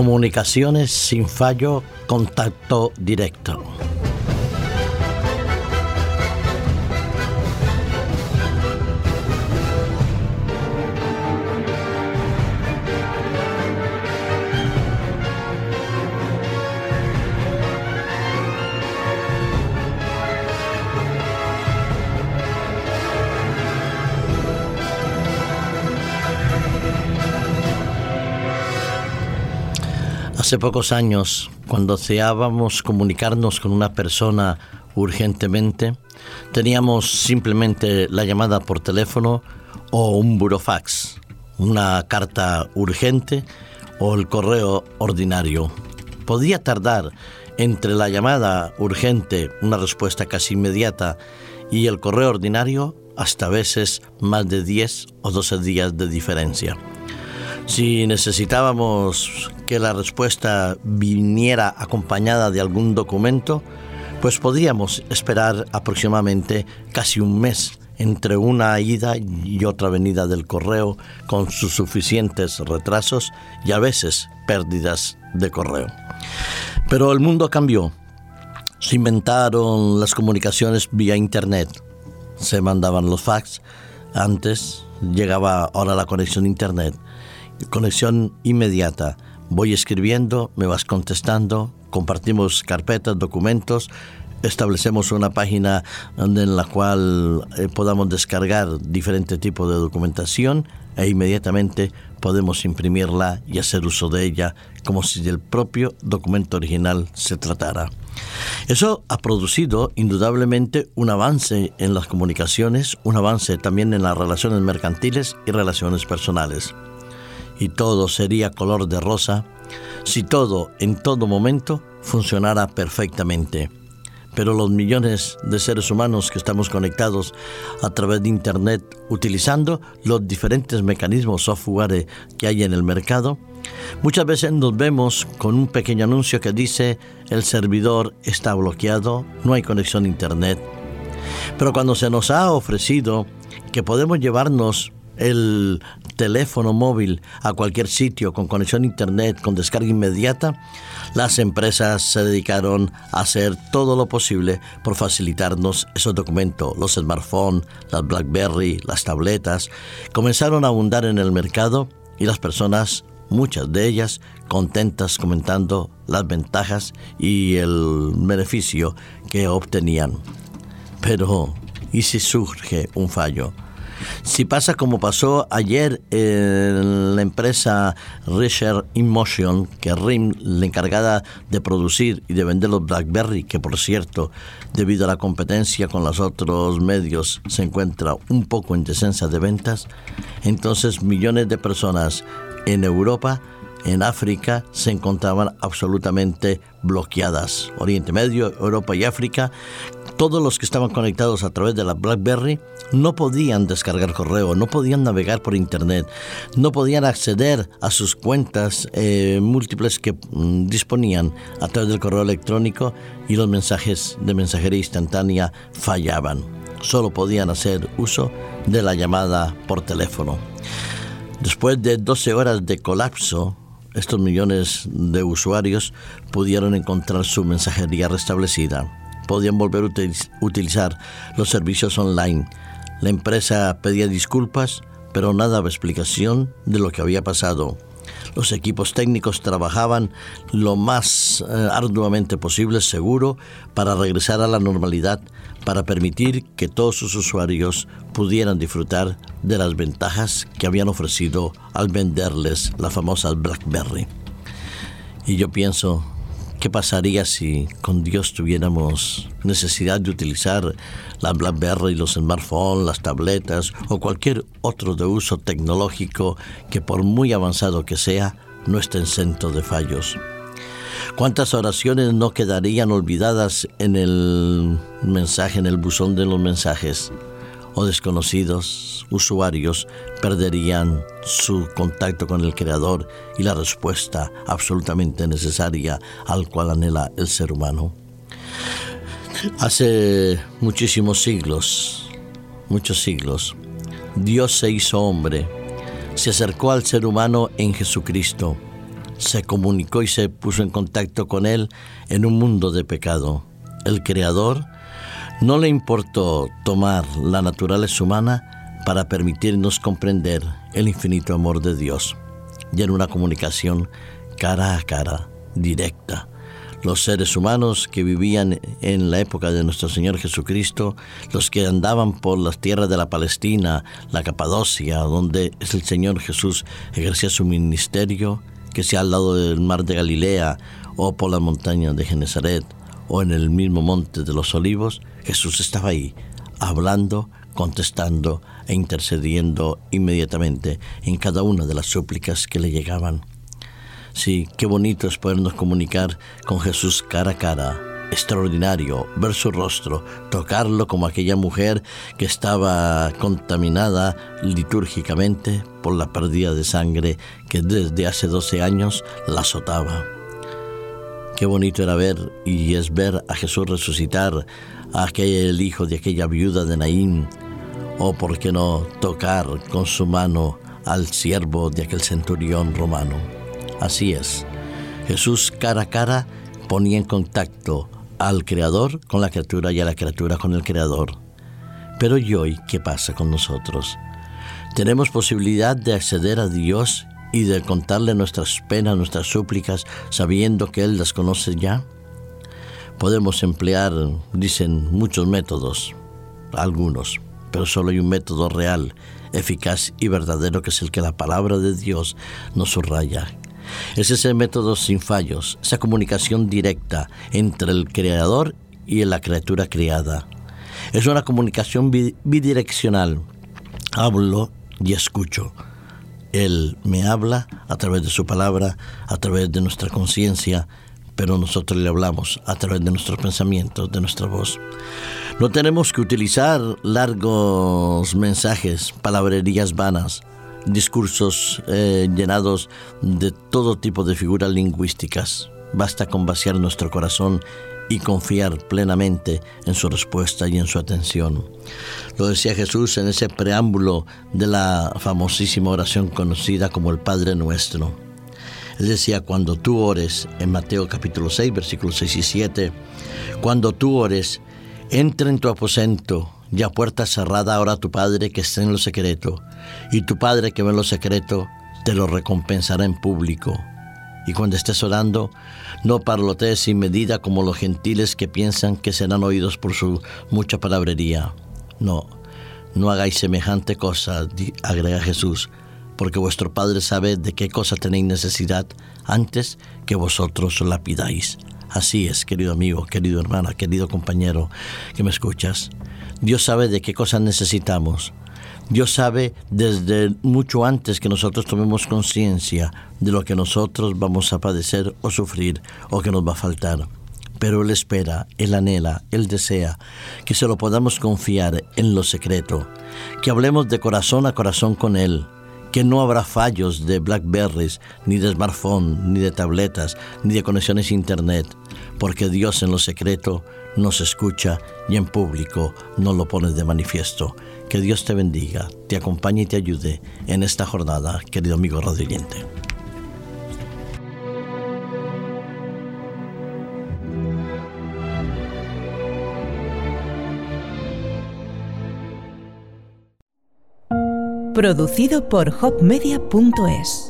Comunicaciones sin fallo, contacto directo. Hace pocos años, cuando deseábamos comunicarnos con una persona urgentemente, teníamos simplemente la llamada por teléfono o un burofax, una carta urgente o el correo ordinario. Podía tardar entre la llamada urgente, una respuesta casi inmediata, y el correo ordinario hasta veces más de 10 o 12 días de diferencia. Si necesitábamos que la respuesta viniera acompañada de algún documento, pues podríamos esperar aproximadamente casi un mes entre una ida y otra venida del correo con sus suficientes retrasos y a veces pérdidas de correo. Pero el mundo cambió. Se inventaron las comunicaciones vía Internet. Se mandaban los fax. Antes llegaba ahora la conexión Internet conexión inmediata. Voy escribiendo, me vas contestando, compartimos carpetas, documentos, establecemos una página en la cual eh, podamos descargar diferente tipo de documentación e inmediatamente podemos imprimirla y hacer uso de ella como si del propio documento original se tratara. Eso ha producido indudablemente un avance en las comunicaciones, un avance también en las relaciones mercantiles y relaciones personales y todo sería color de rosa si todo en todo momento funcionara perfectamente. Pero los millones de seres humanos que estamos conectados a través de Internet utilizando los diferentes mecanismos software que hay en el mercado, muchas veces nos vemos con un pequeño anuncio que dice el servidor está bloqueado, no hay conexión a Internet. Pero cuando se nos ha ofrecido que podemos llevarnos el teléfono móvil a cualquier sitio con conexión a internet, con descarga inmediata, las empresas se dedicaron a hacer todo lo posible por facilitarnos esos documentos. Los smartphones, las BlackBerry, las tabletas, comenzaron a abundar en el mercado y las personas, muchas de ellas, contentas comentando las ventajas y el beneficio que obtenían. Pero, ¿y si surge un fallo? Si pasa como pasó ayer en la empresa Richard Emotion, que RIM, la encargada de producir y de vender los BlackBerry, que por cierto, debido a la competencia con los otros medios, se encuentra un poco en descensa de ventas, entonces millones de personas en Europa en África se encontraban absolutamente bloqueadas. Oriente Medio, Europa y África, todos los que estaban conectados a través de la BlackBerry no podían descargar correo, no podían navegar por Internet, no podían acceder a sus cuentas eh, múltiples que mm, disponían a través del correo electrónico y los mensajes de mensajería instantánea fallaban. Solo podían hacer uso de la llamada por teléfono. Después de 12 horas de colapso, estos millones de usuarios pudieron encontrar su mensajería restablecida. Podían volver a utilizar los servicios online. La empresa pedía disculpas, pero nada daba explicación de lo que había pasado. Los equipos técnicos trabajaban lo más eh, arduamente posible, seguro, para regresar a la normalidad, para permitir que todos sus usuarios pudieran disfrutar de las ventajas que habían ofrecido al venderles la famosa BlackBerry. Y yo pienso, ¿Qué pasaría si con Dios tuviéramos necesidad de utilizar la BlackBerry, los smartphones, las tabletas o cualquier otro de uso tecnológico que por muy avanzado que sea, no esté exento de fallos? ¿Cuántas oraciones no quedarían olvidadas en el mensaje, en el buzón de los mensajes? O desconocidos usuarios perderían su contacto con el Creador y la respuesta absolutamente necesaria al cual anhela el ser humano. Hace muchísimos siglos, muchos siglos, Dios se hizo hombre, se acercó al ser humano en Jesucristo, se comunicó y se puso en contacto con Él en un mundo de pecado. El Creador no le importó tomar la naturaleza humana para permitirnos comprender el infinito amor de Dios y en una comunicación cara a cara, directa. Los seres humanos que vivían en la época de nuestro Señor Jesucristo, los que andaban por las tierras de la Palestina, la Capadocia, donde el Señor Jesús ejercía su ministerio, que sea al lado del mar de Galilea o por la montaña de Genezaret o en el mismo monte de los olivos, Jesús estaba ahí, hablando, contestando e intercediendo inmediatamente en cada una de las súplicas que le llegaban. Sí, qué bonito es podernos comunicar con Jesús cara a cara. Extraordinario ver su rostro, tocarlo como aquella mujer que estaba contaminada litúrgicamente por la pérdida de sangre que desde hace 12 años la azotaba. Qué bonito era ver y es ver a Jesús resucitar a aquel hijo de aquella viuda de Naín, o por qué no tocar con su mano al siervo de aquel centurión romano. Así es, Jesús cara a cara ponía en contacto al Creador con la criatura y a la criatura con el Creador. Pero ¿y hoy qué pasa con nosotros? ¿Tenemos posibilidad de acceder a Dios y de contarle nuestras penas, nuestras súplicas, sabiendo que Él las conoce ya? Podemos emplear, dicen, muchos métodos, algunos, pero solo hay un método real, eficaz y verdadero que es el que la palabra de Dios nos subraya. Es ese método sin fallos, esa comunicación directa entre el creador y la criatura creada. Es una comunicación bidireccional. Hablo y escucho. Él me habla a través de su palabra, a través de nuestra conciencia, pero nosotros le hablamos a través de nuestros pensamientos, de nuestra voz. No tenemos que utilizar largos mensajes, palabrerías vanas, discursos eh, llenados de todo tipo de figuras lingüísticas. Basta con vaciar nuestro corazón y confiar plenamente en su respuesta y en su atención. Lo decía Jesús en ese preámbulo de la famosísima oración conocida como el Padre Nuestro. Él decía, cuando tú ores, en Mateo capítulo 6, versículos 6 y 7, cuando tú ores, entra en tu aposento y a puerta cerrada ahora tu Padre que está en lo secreto, y tu Padre que ve en lo secreto, te lo recompensará en público. Y cuando estés orando, no parlotees sin medida como los gentiles que piensan que serán oídos por su mucha palabrería. No, no hagáis semejante cosa, agrega Jesús, porque vuestro Padre sabe de qué cosa tenéis necesidad antes que vosotros la pidáis. Así es, querido amigo, querido hermana, querido compañero que me escuchas. Dios sabe de qué cosas necesitamos. Dios sabe desde mucho antes que nosotros tomemos conciencia de lo que nosotros vamos a padecer o sufrir o que nos va a faltar. Pero Él espera, Él anhela, Él desea que se lo podamos confiar en lo secreto, que hablemos de corazón a corazón con Él, que no habrá fallos de Blackberries, ni de smartphone, ni de tabletas, ni de conexiones a Internet, porque Dios en lo secreto nos escucha y en público nos lo pone de manifiesto. Que Dios te bendiga, te acompañe y te ayude en esta jornada, querido amigo radioyente. Producido por hopmedia.es